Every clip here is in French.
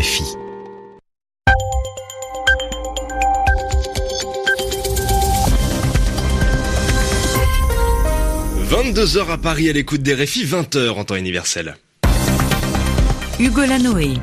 RFI. 22h à Paris à l'écoute des RFI, 20h en temps universel. Hugo Lanoé.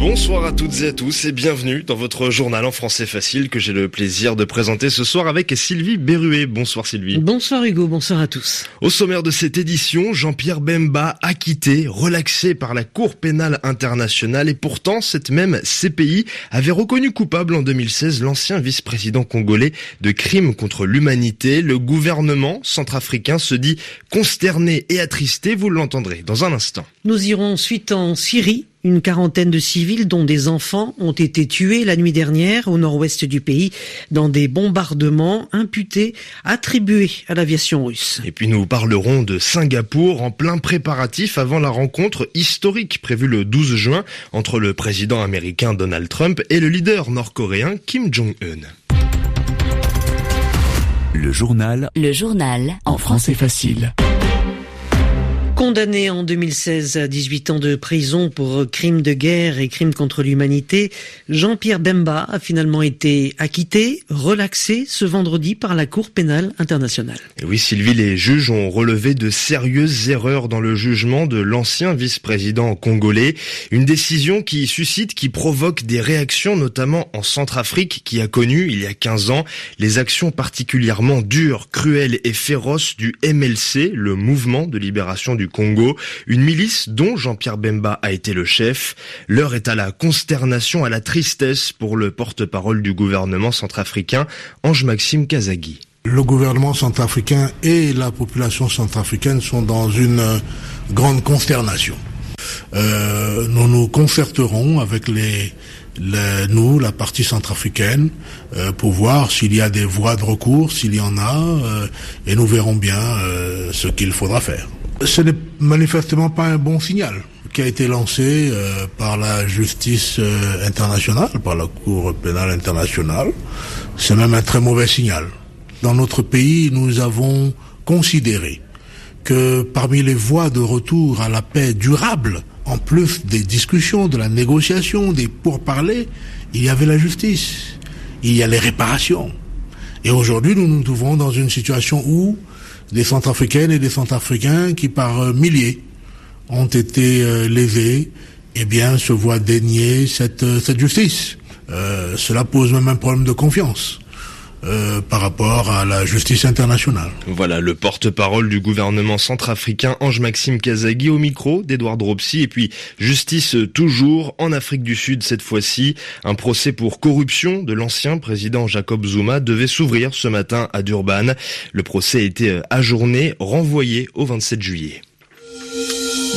Bonsoir à toutes et à tous et bienvenue dans votre journal en français facile que j'ai le plaisir de présenter ce soir avec Sylvie Berruet. Bonsoir Sylvie. Bonsoir Hugo, bonsoir à tous. Au sommaire de cette édition, Jean-Pierre Bemba acquitté, relaxé par la Cour pénale internationale et pourtant cette même CPI avait reconnu coupable en 2016 l'ancien vice-président congolais de crimes contre l'humanité. Le gouvernement centrafricain se dit consterné et attristé, vous l'entendrez dans un instant. Nous irons ensuite en Syrie une quarantaine de civils, dont des enfants, ont été tués la nuit dernière au nord-ouest du pays dans des bombardements imputés, attribués à l'aviation russe. Et puis nous parlerons de Singapour en plein préparatif avant la rencontre historique prévue le 12 juin entre le président américain Donald Trump et le leader nord-coréen Kim Jong-un. Le journal. Le journal. En français facile. Condamné en 2016 à 18 ans de prison pour crimes de guerre et crimes contre l'humanité, Jean-Pierre Bemba a finalement été acquitté, relaxé ce vendredi par la Cour pénale internationale. Oui, Sylvie, les juges ont relevé de sérieuses erreurs dans le jugement de l'ancien vice-président congolais. Une décision qui suscite, qui provoque des réactions, notamment en Centrafrique, qui a connu, il y a 15 ans, les actions particulièrement dures, cruelles et féroces du MLC, le mouvement de libération du Congo, une milice dont Jean-Pierre Bemba a été le chef. L'heure est à la consternation, à la tristesse pour le porte-parole du gouvernement centrafricain, Ange-Maxime Kazagui. Le gouvernement centrafricain et la population centrafricaine sont dans une grande consternation. Euh, nous nous concerterons avec nous, la partie centrafricaine, euh, pour voir s'il y a des voies de recours, s'il y en a, euh, et nous verrons bien ce qu'il faudra faire ce n'est manifestement pas un bon signal qui a été lancé euh, par la justice euh, internationale, par la Cour pénale internationale. C'est même un très mauvais signal. Dans notre pays, nous avons considéré que parmi les voies de retour à la paix durable, en plus des discussions, de la négociation, des pourparlers, il y avait la justice, il y a les réparations. Et aujourd'hui, nous nous trouvons dans une situation où des Centrafricaines et des Centrafricains qui par euh, milliers ont été euh, lésés, eh bien, se voient dénier cette, euh, cette justice. cela pose même un problème de confiance. Euh, par rapport à la justice internationale. Voilà le porte-parole du gouvernement centrafricain Ange-Maxime Kazagui au micro d'Edouard Ropsy et puis justice toujours en Afrique du Sud cette fois-ci. Un procès pour corruption de l'ancien président Jacob Zuma devait s'ouvrir ce matin à Durban. Le procès a été ajourné, renvoyé au 27 juillet.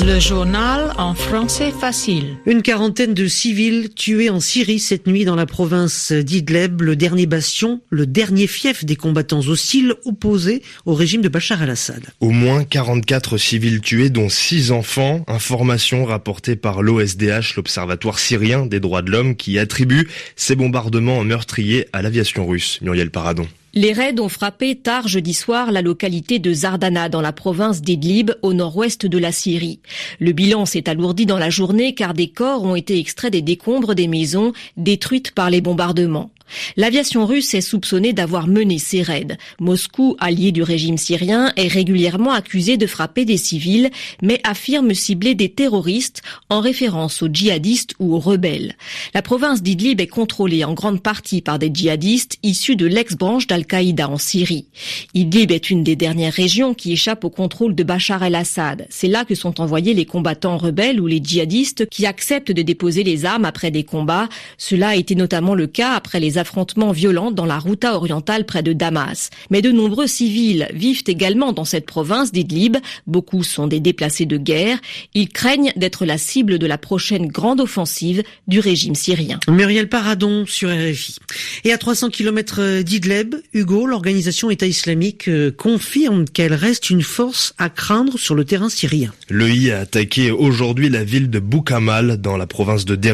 Le journal en français facile. Une quarantaine de civils tués en Syrie cette nuit dans la province d'Idleb, le dernier bastion, le dernier fief des combattants hostiles opposés au régime de Bachar al-Assad. Au moins 44 civils tués, dont 6 enfants. Information rapportée par l'OSDH, l'Observatoire syrien des droits de l'homme, qui attribue ces bombardements meurtriers à l'aviation russe. Muriel Paradon. Les raids ont frappé tard jeudi soir la localité de Zardana dans la province d'Idlib au nord-ouest de la Syrie. Le bilan s'est alourdi dans la journée car des corps ont été extraits des décombres des maisons détruites par les bombardements. L'aviation russe est soupçonnée d'avoir mené ces raids. Moscou, allié du régime syrien, est régulièrement accusé de frapper des civils, mais affirme cibler des terroristes en référence aux djihadistes ou aux rebelles. La province d'Idlib est contrôlée en grande partie par des djihadistes issus de l'ex-branche d'Al-Qaïda en Syrie. Idlib est une des dernières régions qui échappe au contrôle de Bachar el-Assad. C'est là que sont envoyés les combattants rebelles ou les djihadistes qui acceptent de déposer les armes après des combats. Cela a été notamment le cas après les affrontements violents dans la Routa orientale près de Damas. Mais de nombreux civils vivent également dans cette province d'Idlib. Beaucoup sont des déplacés de guerre. Ils craignent d'être la cible de la prochaine grande offensive du régime syrien. Muriel Paradon sur RFI. Et à 300 km d'Idlib, Hugo, l'organisation État islamique euh, confirme qu'elle reste une force à craindre sur le terrain syrien. L'EI a attaqué aujourd'hui la ville de Boukamal dans la province de Deir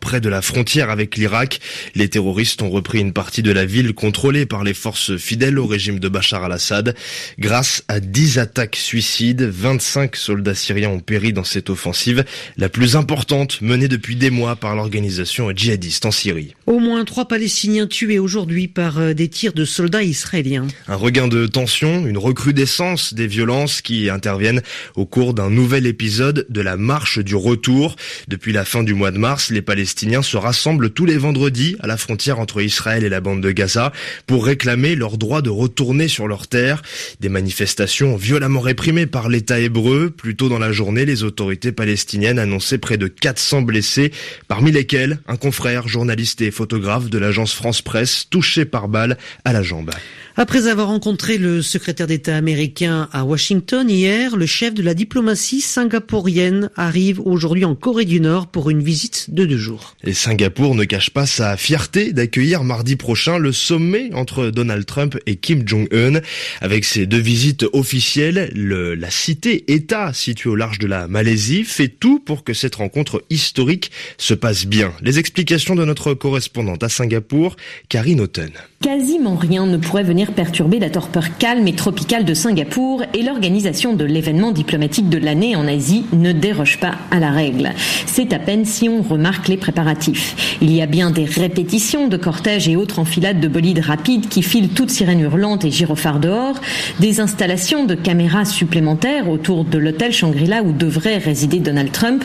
près de la frontière avec l'Irak. Les terroristes ont repris une partie de la ville contrôlée par les forces fidèles au régime de Bachar al-Assad. Grâce à 10 attaques suicides, 25 soldats syriens ont péri dans cette offensive, la plus importante menée depuis des mois par l'organisation djihadiste en Syrie. Au moins trois Palestiniens tués aujourd'hui par euh, des tirs de soldats israéliens. Un regain de tension, une recrudescence des violences qui interviennent au cours d'un nouvel épisode de la marche du retour. Depuis la fin du mois de mars, les Palestiniens se rassemblent tous les vendredis à la frontière entre Israël et la bande de Gaza pour réclamer leur droit de retourner sur leur terre. Des manifestations violemment réprimées par l'État hébreu. Plus tôt dans la journée, les autorités palestiniennes annonçaient près de 400 blessés, parmi lesquels un confrère, journaliste et photographe de l'agence France Presse, touché par balle à la jambe. Après avoir rencontré le secrétaire d'État américain à Washington hier, le chef de la diplomatie singapourienne arrive aujourd'hui en Corée du Nord pour une visite de deux jours. Et Singapour ne cache pas sa fierté d'accueillir mardi prochain le sommet entre Donald Trump et Kim Jong-un. Avec ces deux visites officielles, le, la cité-État située au large de la Malaisie fait tout pour que cette rencontre historique se passe bien. Les explications de notre correspondante à Singapour, Karine Houghton. Quasiment rien ne pourrait venir perturber la torpeur calme et tropicale de Singapour et l'organisation de l'événement diplomatique de l'année en Asie ne déroge pas à la règle. C'est à peine si on remarque les préparatifs. Il y a bien des répétitions de cortèges et autres enfilades de bolides rapides qui filent toutes sirènes hurlantes et gyrophares dehors, des installations de caméras supplémentaires autour de l'hôtel Shangri-La où devrait résider Donald Trump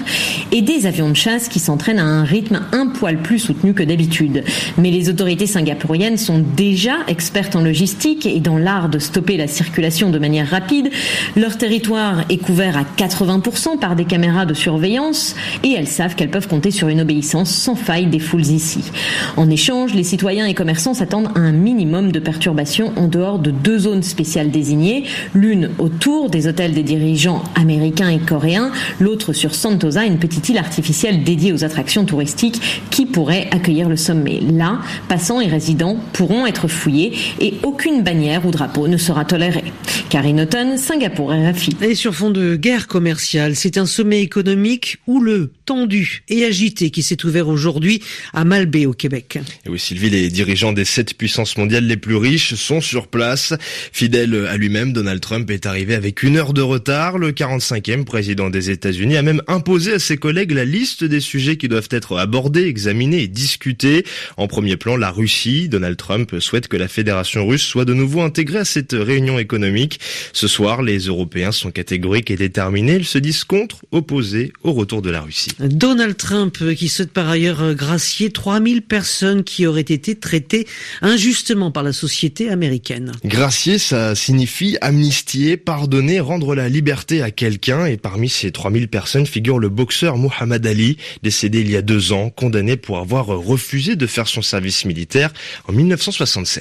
et des avions de chasse qui s'entraînent à un rythme un poil plus soutenu que d'habitude. Mais les autorités singapouriennes sont déjà expertes en logistique et dans l'art de stopper la circulation de manière rapide. Leur territoire est couvert à 80% par des caméras de surveillance et elles savent qu'elles peuvent compter sur une obéissance sans faille des foules ici. En échange, les citoyens et commerçants s'attendent à un minimum de perturbations en dehors de deux zones spéciales désignées, l'une autour des hôtels des dirigeants américains et coréens, l'autre sur Sentosa, une petite île artificielle dédiée aux attractions touristiques qui pourrait accueillir le sommet. Là, passants et résidents pourront être fouillés et aucune bannière ou drapeau ne sera toléré. Karine Houghton, Singapour RFI. Et sur fond de guerre commerciale, c'est un sommet économique houleux, tendu et agité qui s'est ouvert aujourd'hui à Malbé au Québec. Et oui, Sylvie, les dirigeants des sept puissances mondiales les plus riches sont sur place. Fidèle à lui-même, Donald Trump est arrivé avec une heure de retard. Le 45e président des États-Unis a même imposé à ses collègues la liste des sujets qui doivent être abordés, examinés et discutés. En premier plan, la Russie. Donald Trump souhaite que la Fédération russe soit de nouveau intégrée à cette réunion économique. Ce soir, les Européens sont catégoriques et déterminés. Ils se disent contre, opposés au retour de la Russie. Donald Trump qui souhaite par ailleurs gracier 3000 personnes qui auraient été traitées injustement par la société américaine. Gracier, ça signifie amnistier, pardonner, rendre la liberté à quelqu'un. Et parmi ces 3000 personnes figure le boxeur Muhammad Ali, décédé il y a deux ans, condamné pour avoir refusé de faire son service militaire en 1960.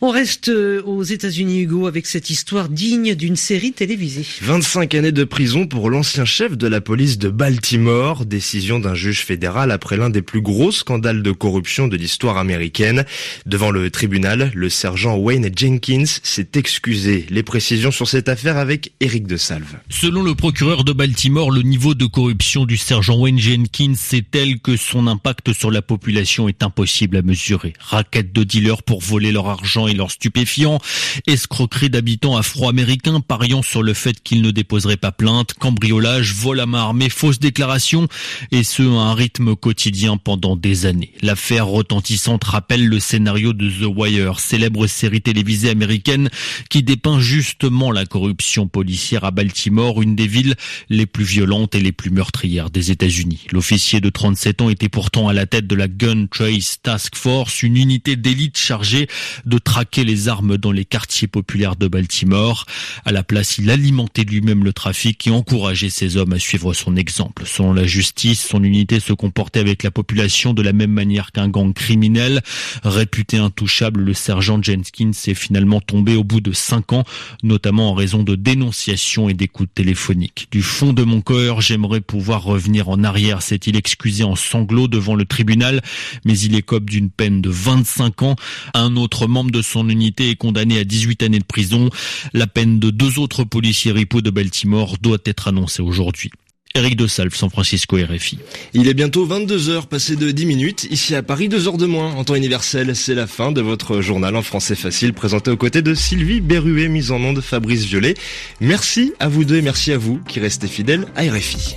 On reste euh, aux États-Unis, Hugo, avec cette histoire digne d'une série télévisée. 25 années de prison pour l'ancien chef de la police de Baltimore. Décision d'un juge fédéral après l'un des plus gros scandales de corruption de l'histoire américaine. Devant le tribunal, le sergent Wayne Jenkins s'est excusé. Les précisions sur cette affaire avec Eric de Salve. Selon le procureur de Baltimore, le niveau de corruption du sergent Wayne Jenkins est tel que son impact sur la population est impossible à mesurer. Raquette de dealers pour voler leur argent et leurs stupéfiants, escroquerie d'habitants afro-américains pariant sur le fait qu'ils ne déposeraient pas plainte, cambriolage, vol à main armée, fausses déclarations, et ce à un rythme quotidien pendant des années. L'affaire retentissante rappelle le scénario de The Wire, célèbre série télévisée américaine qui dépeint justement la corruption policière à Baltimore, une des villes les plus violentes et les plus meurtrières des États-Unis. L'officier de 37 ans était pourtant à la tête de la Gun Trace Task Force, une unité d'élite chargé de traquer les armes dans les quartiers populaires de Baltimore. À la place, il alimentait lui-même le trafic et encourageait ses hommes à suivre son exemple. Selon la justice, son unité se comportait avec la population de la même manière qu'un gang criminel. Réputé intouchable, le sergent Jenkins est finalement tombé au bout de cinq ans, notamment en raison de dénonciations et d'écoutes téléphoniques. Du fond de mon cœur, j'aimerais pouvoir revenir en arrière, s'est-il excusé en sanglots devant le tribunal, mais il écope d'une peine de 25 ans. Un autre membre de son unité est condamné à 18 années de prison. La peine de deux autres policiers ripoux de Baltimore doit être annoncée aujourd'hui. Eric de Salve, San Francisco RFI. Il est bientôt 22h, passé de 10 minutes. Ici à Paris, 2 heures de moins. En temps universel, c'est la fin de votre journal en français facile, présenté aux côtés de Sylvie Berruet, mise en nom de Fabrice Violet. Merci à vous deux et merci à vous qui restez fidèles à RFI.